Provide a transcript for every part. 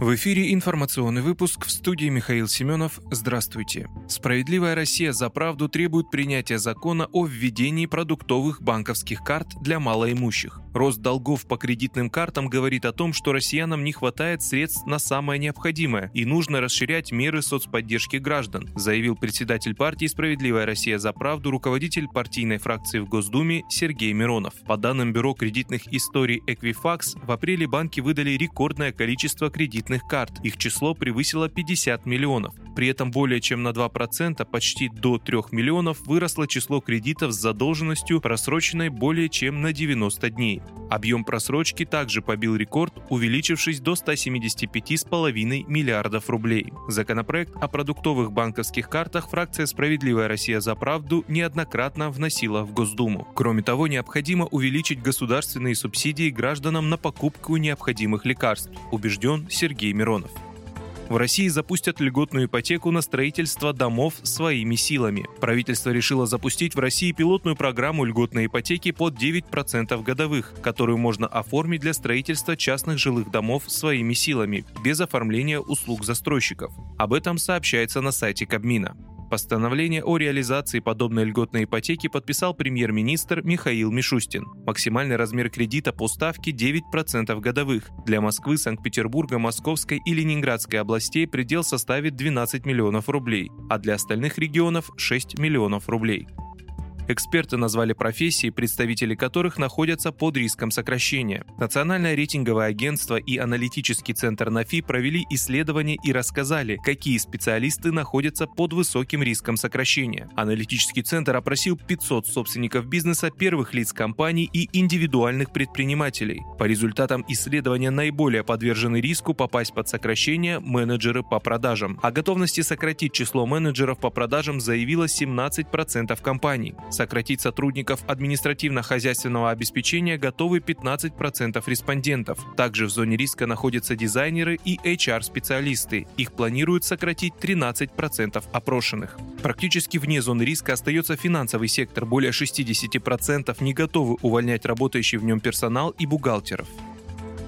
В эфире информационный выпуск в студии Михаил Семенов. Здравствуйте. Справедливая Россия за правду требует принятия закона о введении продуктовых банковских карт для малоимущих. Рост долгов по кредитным картам говорит о том, что россиянам не хватает средств на самое необходимое и нужно расширять меры соцподдержки граждан, заявил председатель партии «Справедливая Россия за правду», руководитель партийной фракции в Госдуме Сергей Миронов. По данным Бюро кредитных историй Equifax, в апреле банки выдали рекордное количество кредитных карт. Их число превысило 50 миллионов. При этом более чем на 2%, почти до 3 миллионов, выросло число кредитов с задолженностью, просроченной более чем на 90 дней. Объем просрочки также побил рекорд, увеличившись до 175,5 миллиардов рублей. Законопроект о продуктовых банковских картах фракция «Справедливая Россия за правду» неоднократно вносила в Госдуму. Кроме того, необходимо увеличить государственные субсидии гражданам на покупку необходимых лекарств, убежден Сергей Миронов. В России запустят льготную ипотеку на строительство домов своими силами. Правительство решило запустить в России пилотную программу льготной ипотеки под 9% годовых, которую можно оформить для строительства частных жилых домов своими силами, без оформления услуг застройщиков. Об этом сообщается на сайте Кабмина. Постановление о реализации подобной льготной ипотеки подписал премьер-министр Михаил Мишустин. Максимальный размер кредита по ставке 9% годовых. Для Москвы, Санкт-Петербурга, Московской и Ленинградской областей предел составит 12 миллионов рублей, а для остальных регионов 6 миллионов рублей. Эксперты назвали профессии, представители которых находятся под риском сокращения. Национальное рейтинговое агентство и аналитический центр НАФИ провели исследование и рассказали, какие специалисты находятся под высоким риском сокращения. Аналитический центр опросил 500 собственников бизнеса, первых лиц компаний и индивидуальных предпринимателей. По результатам исследования наиболее подвержены риску попасть под сокращение менеджеры по продажам. О готовности сократить число менеджеров по продажам заявило 17% компаний. Сократить сотрудников административно-хозяйственного обеспечения готовы 15% респондентов. Также в зоне риска находятся дизайнеры и HR-специалисты. Их планируют сократить 13% опрошенных. Практически вне зоны риска остается финансовый сектор. Более 60% не готовы увольнять работающий в нем персонал и бухгалтеров.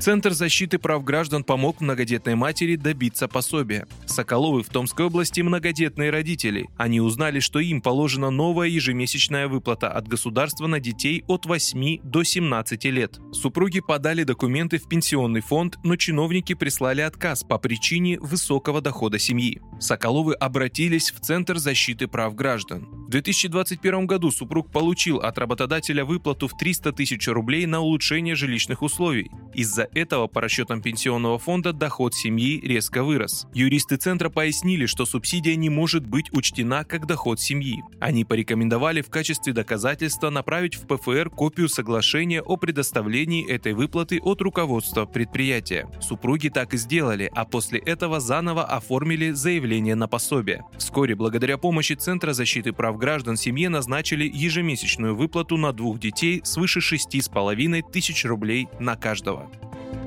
Центр защиты прав граждан помог многодетной матери добиться пособия. Соколовы в Томской области многодетные родители. Они узнали, что им положена новая ежемесячная выплата от государства на детей от 8 до 17 лет. Супруги подали документы в пенсионный фонд, но чиновники прислали отказ по причине высокого дохода семьи. Соколовы обратились в Центр защиты прав граждан. В 2021 году супруг получил от работодателя выплату в 300 тысяч рублей на улучшение жилищных условий. Из-за этого, по расчетам пенсионного фонда, доход семьи резко вырос. Юристы Центра пояснили, что субсидия не может быть учтена как доход семьи. Они порекомендовали в качестве доказательства направить в ПФР копию соглашения о предоставлении этой выплаты от руководства предприятия. Супруги так и сделали, а после этого заново оформили заявление на пособие. Вскоре, благодаря помощи Центра защиты прав граждан, семье назначили ежемесячную выплату на двух детей свыше 6,5 тысяч рублей на каждого.